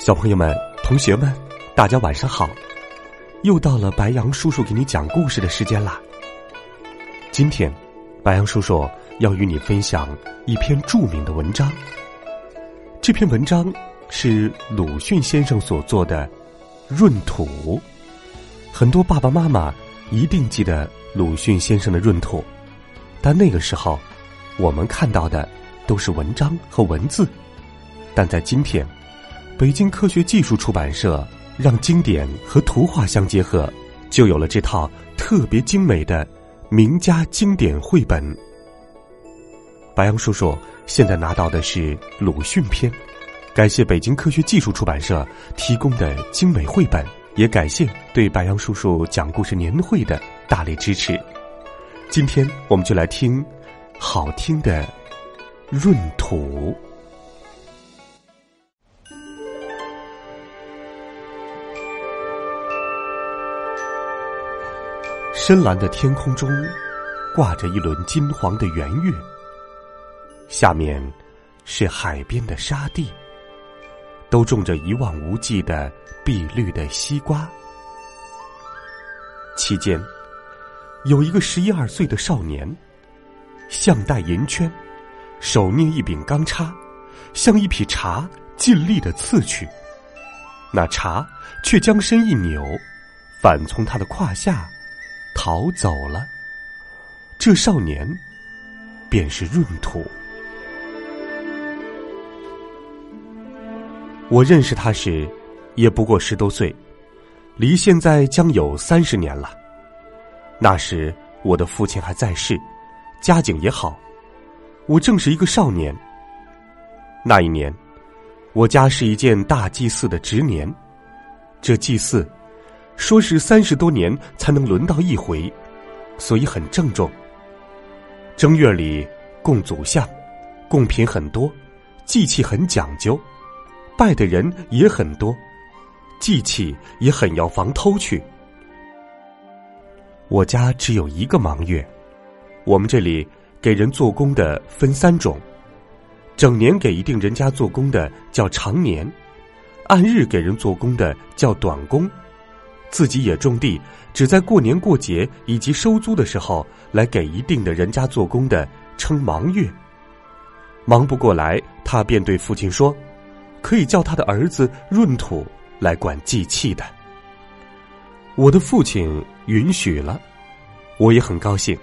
小朋友们、同学们，大家晚上好！又到了白羊叔叔给你讲故事的时间啦。今天，白羊叔叔要与你分享一篇著名的文章。这篇文章是鲁迅先生所做的《闰土》。很多爸爸妈妈一定记得鲁迅先生的《闰土》，但那个时候，我们看到的都是文章和文字。但在今天，北京科学技术出版社让经典和图画相结合，就有了这套特别精美的名家经典绘本。白杨叔叔现在拿到的是鲁迅篇，感谢北京科学技术出版社提供的精美绘本，也感谢对白杨叔叔讲故事年会的大力支持。今天我们就来听好听的《闰土》。深蓝的天空中，挂着一轮金黄的圆月。下面是海边的沙地，都种着一望无际的碧绿的西瓜。期间，有一个十一二岁的少年，项带银圈，手捏一柄钢叉，向一匹茶尽力的刺去。那茶却将身一扭，反从他的胯下。逃走了。这少年便是闰土。我认识他时，也不过十多岁，离现在将有三十年了。那时我的父亲还在世，家境也好，我正是一个少年。那一年，我家是一件大祭祀的值年，这祭祀。说是三十多年才能轮到一回，所以很郑重。正月里供祖像，贡品很多，祭器很讲究，拜的人也很多，祭器也很要防偷去。我家只有一个忙月，我们这里给人做工的分三种：整年给一定人家做工的叫长年，按日给人做工的叫短工。自己也种地，只在过年过节以及收租的时候来给一定的人家做工的，称忙月。忙不过来，他便对父亲说：“可以叫他的儿子闰土来管祭器的。”我的父亲允许了，我也很高兴，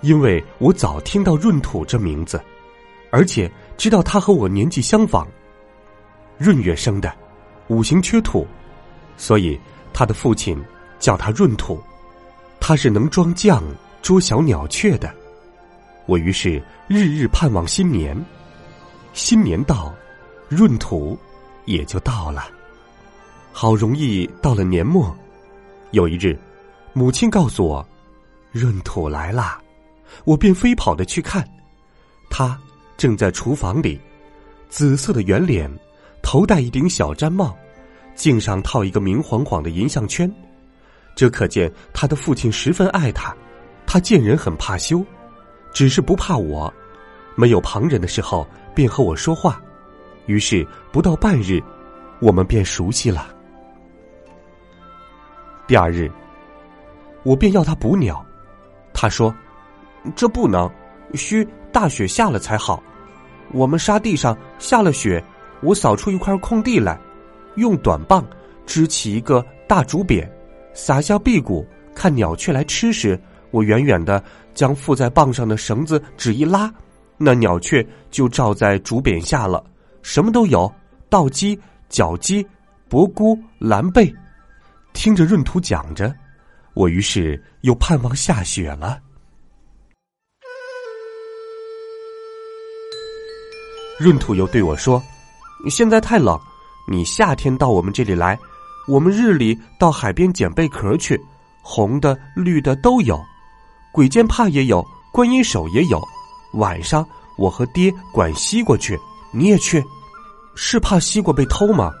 因为我早听到闰土这名字，而且知道他和我年纪相仿，闰月生的，五行缺土，所以。他的父亲叫他闰土，他是能装酱、捉小鸟雀的。我于是日日盼望新年，新年到，闰土也就到了。好容易到了年末，有一日，母亲告诉我，闰土来啦，我便飞跑的去看，他正在厨房里，紫色的圆脸，头戴一顶小毡帽。颈上套一个明晃晃的银项圈，这可见他的父亲十分爱他。他见人很怕羞，只是不怕我。没有旁人的时候，便和我说话。于是不到半日，我们便熟悉了。第二日，我便要他捕鸟，他说：“这不能，需大雪下了才好。我们沙地上下了雪，我扫出一块空地来。”用短棒支起一个大竹匾，撒下壁谷，看鸟雀来吃时，我远远的将附在棒上的绳子只一拉，那鸟雀就罩在竹匾下了，什么都有：稻鸡、角鸡、伯菇、蓝贝。听着闰土讲着，我于是又盼望下雪了。闰土又对我说：“现在太冷，你夏天到我们这里来，我们日里到海边捡贝壳去，红的、绿的都有，鬼见怕也有，观音手也有。晚上我和爹管西瓜去，你也去，是怕西瓜被偷吗？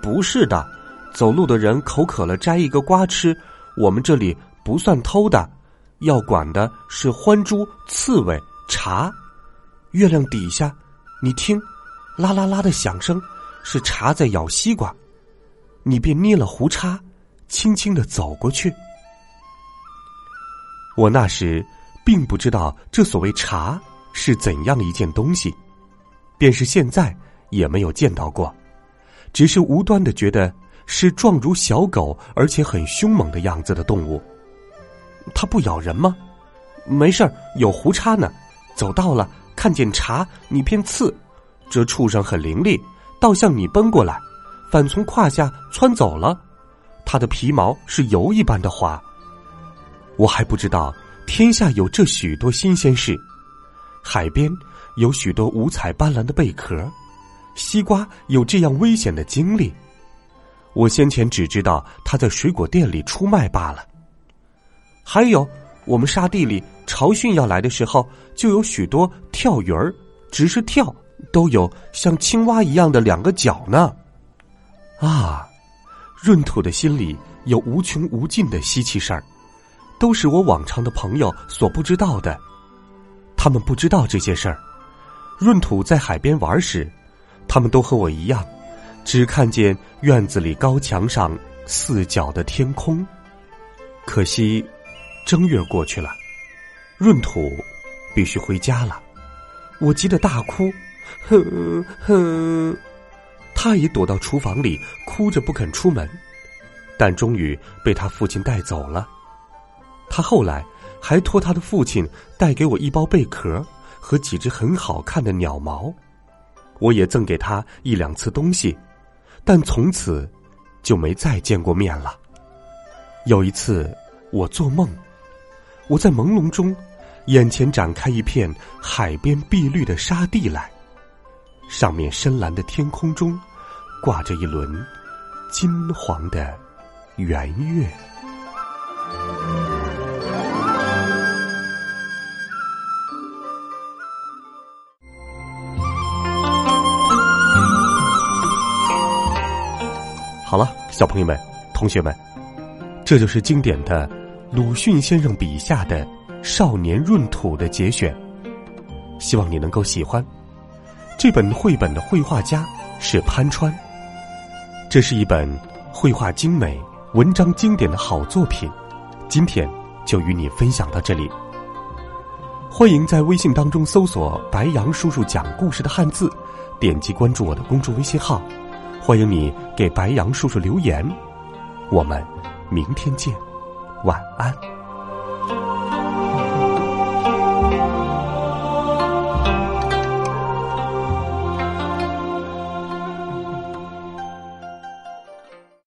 不是的，走路的人口渴了摘一个瓜吃，我们这里不算偷的，要管的是獾猪、刺猬、茶。月亮底下，你听，啦啦啦的响声，是茶在咬西瓜。你便捏了胡叉，轻轻的走过去。我那时并不知道这所谓茶是怎样的一件东西，便是现在也没有见到过，只是无端的觉得是状如小狗而且很凶猛的样子的动物。它不咬人吗？没事儿，有胡叉呢。走到了。看见茶，你便刺，这畜生很伶俐，倒向你奔过来，反从胯下窜走了。它的皮毛是油一般的滑。我还不知道天下有这许多新鲜事，海边有许多五彩斑斓的贝壳，西瓜有这样危险的经历。我先前只知道它在水果店里出卖罢了。还有。我们沙地里潮汛要来的时候，就有许多跳鱼儿，只是跳，都有像青蛙一样的两个脚呢。啊，闰土的心里有无穷无尽的稀奇事儿，都是我往常的朋友所不知道的。他们不知道这些事儿。闰土在海边玩时，他们都和我一样，只看见院子里高墙上四角的天空。可惜。正月过去了，闰土必须回家了。我急得大哭，哼哼。他也躲到厨房里，哭着不肯出门，但终于被他父亲带走了。他后来还托他的父亲带给我一包贝壳和几只很好看的鸟毛，我也赠给他一两次东西，但从此就没再见过面了。有一次，我做梦。我在朦胧中，眼前展开一片海边碧绿的沙地来，上面深蓝的天空中，挂着一轮金黄的圆月。好了，小朋友们、同学们，这就是经典的。鲁迅先生笔下的少年闰土的节选，希望你能够喜欢。这本绘本的绘画家是潘川，这是一本绘画精美、文章经典的好作品。今天就与你分享到这里。欢迎在微信当中搜索“白杨叔叔讲故事”的汉字，点击关注我的公众微信号。欢迎你给白杨叔叔留言，我们明天见。晚安。